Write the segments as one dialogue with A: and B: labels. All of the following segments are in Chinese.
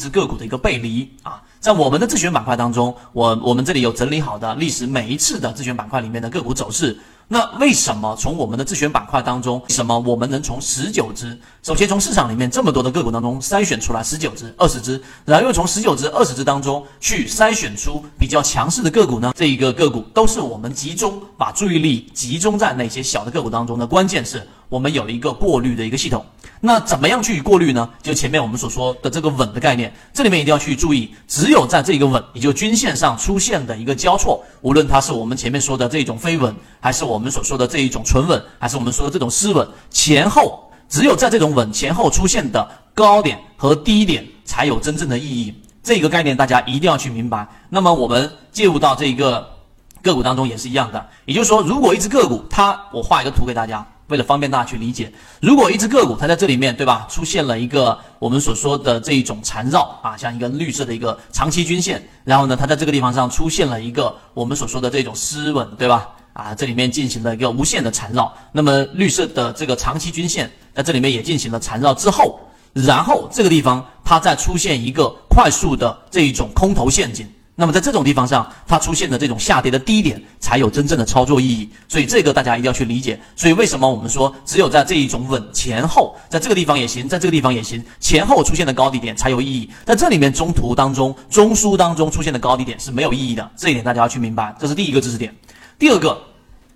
A: 是个股的一个背离啊。在我们的自选板块当中，我我们这里有整理好的历史每一次的自选板块里面的个股走势。那为什么从我们的自选板块当中，什么我们能从十九只，首先从市场里面这么多的个股当中筛选出来十九只、二十只，然后又从十九只、二十只当中去筛选出比较强势的个股呢？这一个个股都是我们集中把注意力集中在那些小的个股当中的，关键是我们有一个过滤的一个系统。那怎么样去过滤呢？就前面我们所说的这个稳的概念，这里面一定要去注意，只有在这个稳，也就均线上出现的一个交错，无论它是我们前面说的这种飞稳，还是我们所说的这一种纯稳，还是我们说的这种失稳，前后只有在这种稳前后出现的高点和低点才有真正的意义。这个概念大家一定要去明白。那么我们介入到这一个个股当中也是一样的，也就是说，如果一只个股，它我画一个图给大家。为了方便大家去理解，如果一只个股它在这里面，对吧，出现了一个我们所说的这一种缠绕啊，像一个绿色的一个长期均线，然后呢，它在这个地方上出现了一个我们所说的这种失稳，对吧？啊，这里面进行了一个无限的缠绕，那么绿色的这个长期均线在这里面也进行了缠绕之后，然后这个地方它再出现一个快速的这一种空头陷阱。那么在这种地方上，它出现的这种下跌的低点，才有真正的操作意义。所以这个大家一定要去理解。所以为什么我们说，只有在这一种稳前后，在这个地方也行，在这个地方也行，前后出现的高低点才有意义。在这里面中途当中、中枢当中出现的高低点是没有意义的，这一点大家要去明白。这是第一个知识点。第二个，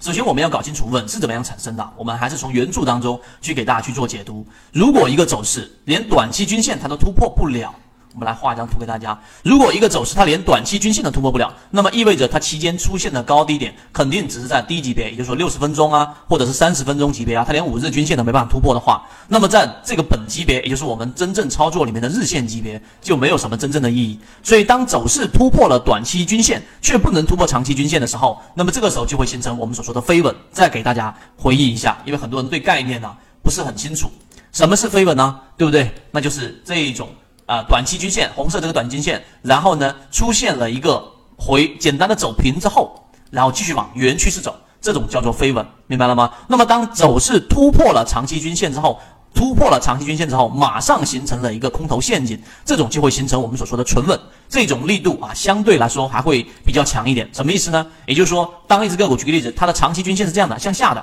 A: 首先我们要搞清楚稳是怎么样产生的。我们还是从原著当中去给大家去做解读。如果一个走势连短期均线它都突破不了，我们来画一张图给大家。如果一个走势它连短期均线都突破不了，那么意味着它期间出现的高低点肯定只是在低级别，也就是说六十分钟啊，或者是三十分钟级别啊，它连五日均线都没办法突破的话，那么在这个本级别，也就是我们真正操作里面的日线级别，就没有什么真正的意义。所以当走势突破了短期均线，却不能突破长期均线的时候，那么这个时候就会形成我们所说的飞稳。再给大家回忆一下，因为很多人对概念呢不是很清楚，什么是飞稳呢？对不对？那就是这一种。啊，短期均线，红色这个短均线，然后呢，出现了一个回简单的走平之后，然后继续往原趋势走，这种叫做飞稳，明白了吗？那么当走势突破了长期均线之后，突破了长期均线之后，马上形成了一个空头陷阱，这种就会形成我们所说的纯稳，这种力度啊，相对来说还会比较强一点。什么意思呢？也就是说，当一只个股，举个例子，它的长期均线是这样的，向下的，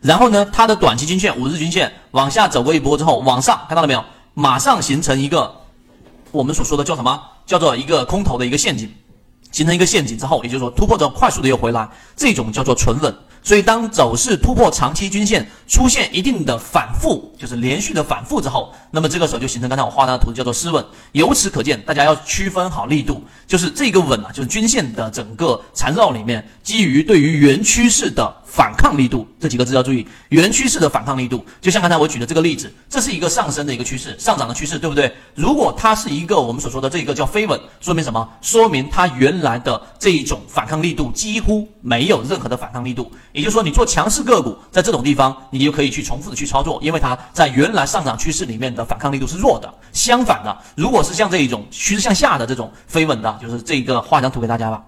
A: 然后呢，它的短期均线五日均线往下走过一波之后，往上，看到了没有？马上形成一个我们所说的叫什么？叫做一个空头的一个陷阱，形成一个陷阱之后，也就是说突破之后快速的又回来，这种叫做纯稳。所以当走势突破长期均线，出现一定的反复，就是连续的反复之后，那么这个时候就形成刚才我画的图叫做失稳。由此可见，大家要区分好力度，就是这个稳啊，就是均线的整个缠绕里面，基于对于原趋势的。反抗力度这几个字要注意，原趋势的反抗力度，就像刚才我举的这个例子，这是一个上升的一个趋势，上涨的趋势，对不对？如果它是一个我们所说的这个叫飞稳，说明什么？说明它原来的这一种反抗力度几乎没有任何的反抗力度。也就是说，你做强势个股，在这种地方，你就可以去重复的去操作，因为它在原来上涨趋势里面的反抗力度是弱的。相反的，如果是像这一种趋势向下的这种飞稳的，就是这个画张图给大家吧。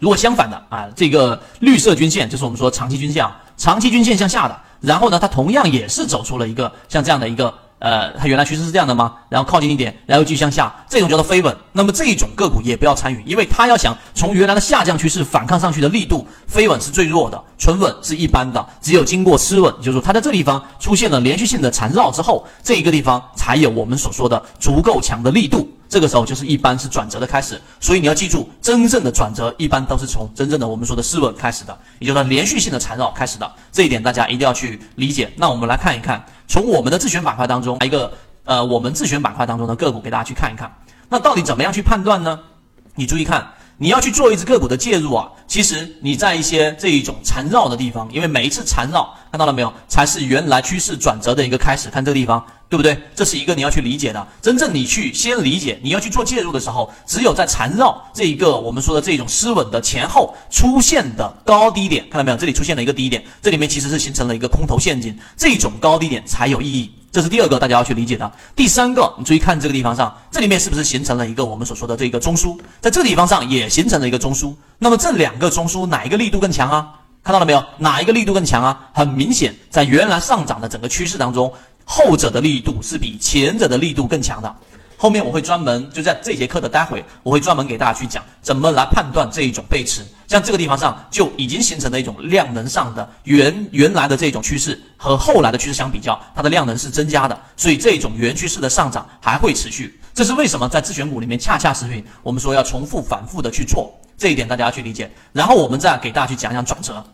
A: 如果相反的啊，这个绿色均线就是我们说长期均线啊，长期均线向下的，然后呢，它同样也是走出了一个像这样的一个。呃，它原来趋势是这样的吗？然后靠近一点，然后继续向下，这种叫做飞稳。那么这种个股也不要参与，因为它要想从原来的下降趋势反抗上去的力度，飞稳是最弱的，纯稳是一般的。只有经过失稳，就是说它在这地方出现了连续性的缠绕之后，这一个地方才有我们所说的足够强的力度。这个时候就是一般是转折的开始。所以你要记住，真正的转折一般都是从真正的我们说的失稳开始的，也就是连续性的缠绕开始的。这一点大家一定要去理解。那我们来看一看。从我们的自选板块当中，一个呃，我们自选板块当中的个股给大家去看一看。那到底怎么样去判断呢？你注意看，你要去做一只个股的介入啊，其实你在一些这一种缠绕的地方，因为每一次缠绕，看到了没有，才是原来趋势转折的一个开始。看这个地方。对不对？这是一个你要去理解的。真正你去先理解，你要去做介入的时候，只有在缠绕这一个我们说的这种失稳的前后出现的高低点，看到没有？这里出现了一个低点，这里面其实是形成了一个空头陷阱，这种高低点才有意义。这是第二个大家要去理解的。第三个，你注意看这个地方上，这里面是不是形成了一个我们所说的这个中枢？在这个地方上也形成了一个中枢。那么这两个中枢哪一个力度更强啊？看到了没有？哪一个力度更强啊？很明显，在原来上涨的整个趋势当中。后者的力度是比前者的力度更强的，后面我会专门就在这节课的待会，我会专门给大家去讲怎么来判断这一种背驰。像这个地方上就已经形成了一种量能上的原原来的这种趋势和后来的趋势相比较，它的量能是增加的，所以这种原趋势的上涨还会持续。这是为什么在自选股里面恰恰是因我们说要重复反复的去做这一点，大家要去理解。然后我们再给大家去讲讲转折。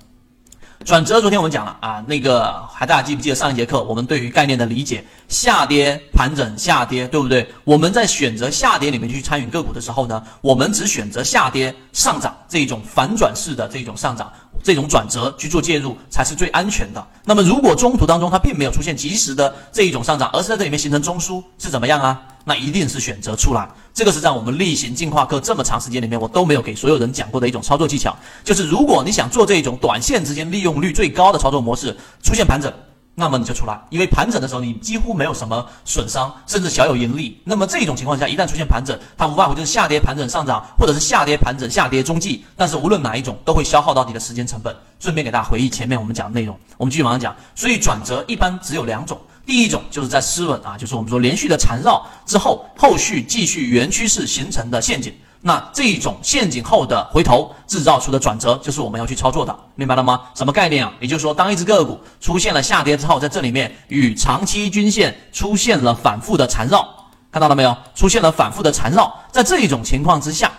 A: 转折，昨天我们讲了啊，那个还大家记不记得上一节课我们对于概念的理解？下跌、盘整、下跌，对不对？我们在选择下跌里面去参与个股的时候呢，我们只选择下跌、上涨这种反转式的这种上涨。这种转折去做介入才是最安全的。那么，如果中途当中它并没有出现及时的这一种上涨，而是在这里面形成中枢，是怎么样啊？那一定是选择出来。这个是在我们例行进化课这么长时间里面，我都没有给所有人讲过的一种操作技巧，就是如果你想做这种短线之间利用率最高的操作模式，出现盘整。那么你就出来，因为盘整的时候你几乎没有什么损伤，甚至小有盈利。那么这种情况下，一旦出现盘整，它无外乎就是下跌、盘整、上涨，或者是下跌、盘整、下跌、中继。但是无论哪一种，都会消耗到你的时间成本。顺便给大家回忆前面我们讲的内容，我们继续往上讲。所以转折一般只有两种，第一种就是在失稳啊，就是我们说连续的缠绕之后，后续继续原趋势形成的陷阱。那这种陷阱后的回头制造出的转折，就是我们要去操作的，明白了吗？什么概念啊？也就是说，当一只个股出现了下跌之后，在这里面与长期均线出现了反复的缠绕，看到了没有？出现了反复的缠绕，在这一种情况之下，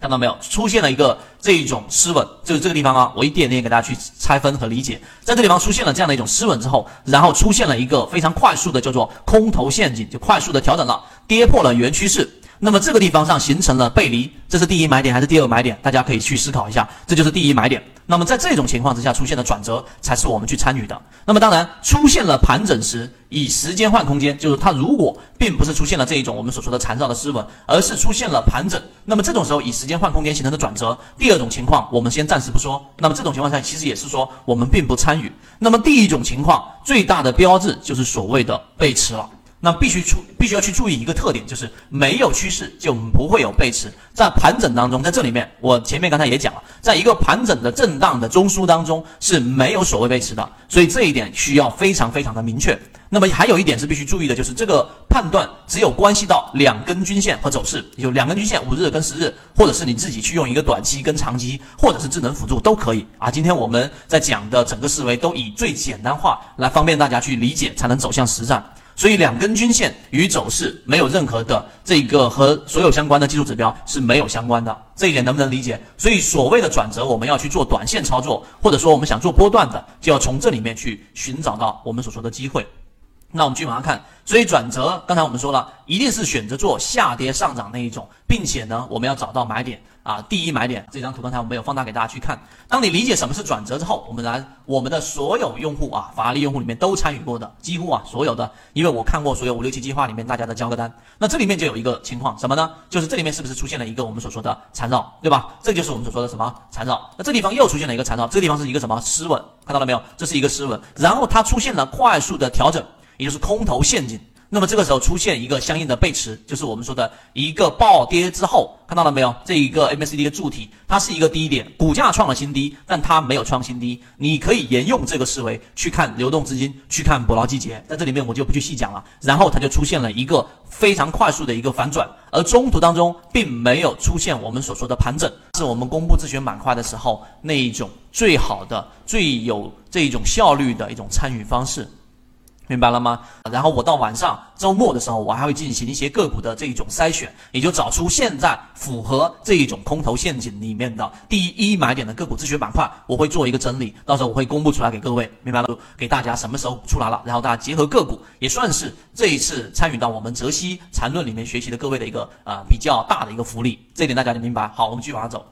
A: 看到没有？出现了一个这一种失稳，就是这个地方啊，我一点点给大家去拆分和理解，在这地方出现了这样的一种失稳之后，然后出现了一个非常快速的叫做空头陷阱，就快速的调整了，跌破了原趋势。那么这个地方上形成了背离，这是第一买点还是第二买点？大家可以去思考一下，这就是第一买点。那么在这种情况之下出现的转折，才是我们去参与的。那么当然出现了盘整时，以时间换空间，就是它如果并不是出现了这一种我们所说的缠绕的失稳，而是出现了盘整，那么这种时候以时间换空间形成的转折，第二种情况我们先暂时不说。那么这种情况下其实也是说我们并不参与。那么第一种情况最大的标志就是所谓的背驰了。那必须出，必须要去注意一个特点，就是没有趋势就不会有背驰。在盘整当中，在这里面，我前面刚才也讲了，在一个盘整的震荡的中枢当中是没有所谓背驰的，所以这一点需要非常非常的明确。那么还有一点是必须注意的，就是这个判断只有关系到两根均线和走势，有两根均线，五日跟十日，或者是你自己去用一个短期跟长期，或者是智能辅助都可以啊。今天我们在讲的整个思维都以最简单化来方便大家去理解，才能走向实战。所以两根均线与走势没有任何的这个和所有相关的技术指标是没有相关的，这一点能不能理解？所以所谓的转折，我们要去做短线操作，或者说我们想做波段的，就要从这里面去寻找到我们所说的机会。那我们继续往下看，所以转折，刚才我们说了，一定是选择做下跌上涨那一种，并且呢，我们要找到买点啊，第一买点。这张图刚才我没有放大给大家去看。当你理解什么是转折之后，我们来我们的所有用户啊，法拉利用户里面都参与过的，几乎啊所有的，因为我看过所有五六七计划里面大家的交割单，那这里面就有一个情况什么呢？就是这里面是不是出现了一个我们所说的缠绕，对吧？这就是我们所说的什么缠绕？那这地方又出现了一个缠绕，这个地方是一个什么失稳？看到了没有？这是一个失稳，然后它出现了快速的调整。也就是空头陷阱，那么这个时候出现一个相应的背驰，就是我们说的一个暴跌之后，看到了没有？这一个 MACD 的柱体，它是一个低点，股价创了新低，但它没有创新低。你可以沿用这个思维去看流动资金，去看捕捞季节，在这里面我就不去细讲了。然后它就出现了一个非常快速的一个反转，而中途当中并没有出现我们所说的盘整，是我们公布自选板块的时候那一种最好的、最有这一种效率的一种参与方式。明白了吗？然后我到晚上周末的时候，我还会进行一些个股的这一种筛选，也就找出现在符合这一种空头陷阱里面的第一买点的个股自选板块，我会做一个整理，到时候我会公布出来给各位，明白了？给大家什么时候出来了，然后大家结合个股，也算是这一次参与到我们泽西缠论里面学习的各位的一个啊比较大的一个福利，这点大家就明白。好，我们继续往下走。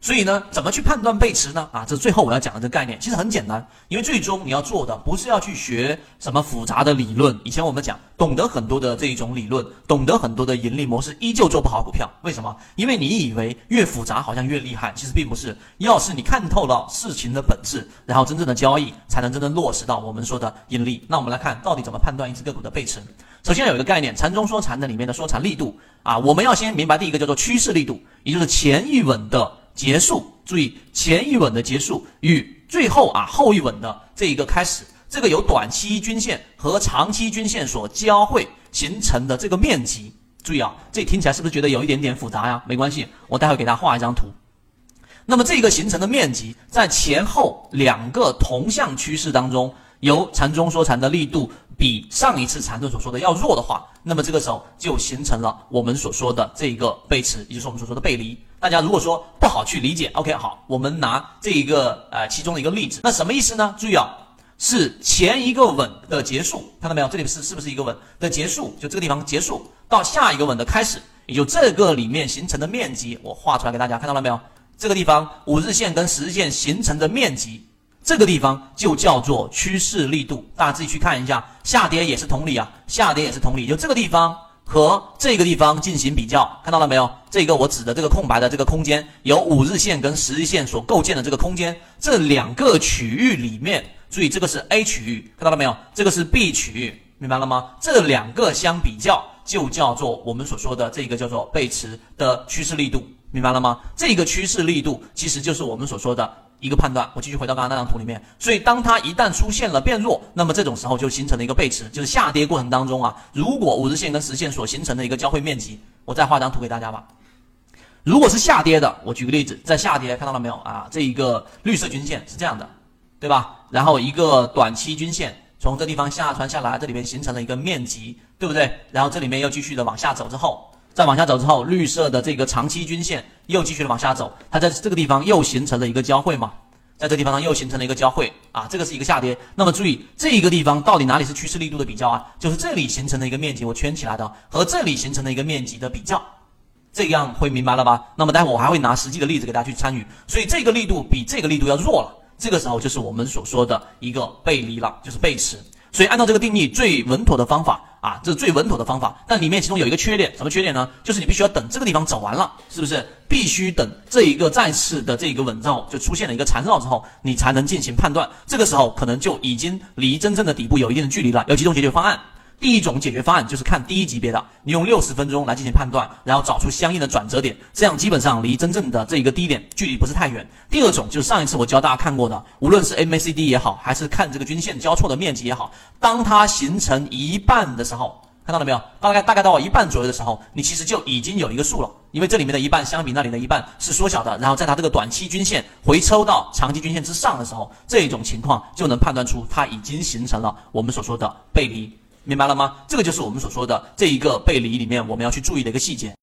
A: 所以呢，怎么去判断背驰呢？啊，这是最后我要讲的这个概念，其实很简单，因为最终你要做的不是要去学什么复杂的理论。以前我们讲，懂得很多的这一种理论，懂得很多的盈利模式，依旧做不好股票。为什么？因为你以为越复杂好像越厉害，其实并不是。要是你看透了事情的本质，然后真正的交易才能真正落实到我们说的盈利。那我们来看到底怎么判断一只个股的背驰。首先有一个概念，禅中说禅的里面的说禅力度啊，我们要先明白第一个叫做趋势力度，也就是前一稳的。结束，注意前一稳的结束与最后啊后一稳的这一个开始，这个由短期均线和长期均线所交汇，形成的这个面积。注意啊，这听起来是不是觉得有一点点复杂呀？没关系，我待会给大家画一张图。那么这个形成的面积，在前后两个同向趋势当中，由缠中说禅的力度比上一次缠论所说的要弱的话，那么这个时候就形成了我们所说的这一个背驰，也就是我们所说的背离。大家如果说不好去理解，OK，好，我们拿这一个呃其中的一个例子，那什么意思呢？注意啊，是前一个稳的结束，看到没有？这里是是不是一个稳的结束？就这个地方结束到下一个稳的开始，也就这个里面形成的面积，我画出来给大家看到了没有？这个地方五日线跟十日线形成的面积，这个地方就叫做趋势力度。大家自己去看一下，下跌也是同理啊，下跌也是同理。就这个地方和这个地方进行比较，看到了没有？这个我指的这个空白的这个空间，由五日线跟十日线所构建的这个空间，这两个区域里面，注意这个是 A 区域，看到了没有？这个是 B 区域，明白了吗？这两个相比较，就叫做我们所说的这个叫做背驰的趋势力度。明白了吗？这个趋势力度其实就是我们所说的一个判断。我继续回到刚刚那张图里面，所以当它一旦出现了变弱，那么这种时候就形成了一个背驰，就是下跌过程当中啊，如果五日线跟十线所形成的一个交汇面积，我再画张图给大家吧。如果是下跌的，我举个例子，在下跌看到了没有啊？这一个绿色均线是这样的，对吧？然后一个短期均线从这地方下穿下来，这里面形成了一个面积，对不对？然后这里面又继续的往下走之后。再往下走之后，绿色的这个长期均线又继续的往下走，它在这个地方又形成了一个交汇嘛，在这地方呢又形成了一个交汇啊，这个是一个下跌。那么注意这一个地方到底哪里是趋势力度的比较啊？就是这里形成的一个面积，我圈起来的和这里形成的一个面积的比较，这样会明白了吧？那么待会我还会拿实际的例子给大家去参与，所以这个力度比这个力度要弱了，这个时候就是我们所说的一个背离了，就是背驰。所以按照这个定义，最稳妥的方法。啊，这是最稳妥的方法，但里面其中有一个缺点，什么缺点呢？就是你必须要等这个地方走完了，是不是？必须等这一个再次的这个稳造，就出现了一个缠绕之后，你才能进行判断。这个时候可能就已经离真正的底部有一定的距离了。有几种解决方案。第一种解决方案就是看第一级别的，你用六十分钟来进行判断，然后找出相应的转折点，这样基本上离真正的这一个低点距离不是太远。第二种就是上一次我教大家看过的，无论是 MACD 也好，还是看这个均线交错的面积也好，当它形成一半的时候，看到了没有？大概大概到一半左右的时候，你其实就已经有一个数了，因为这里面的一半相比那里的一半是缩小的，然后在它这个短期均线回抽到长期均线之上的时候，这种情况就能判断出它已经形成了我们所说的背离。明白了吗？这个就是我们所说的这一个背离里面我们要去注意的一个细节。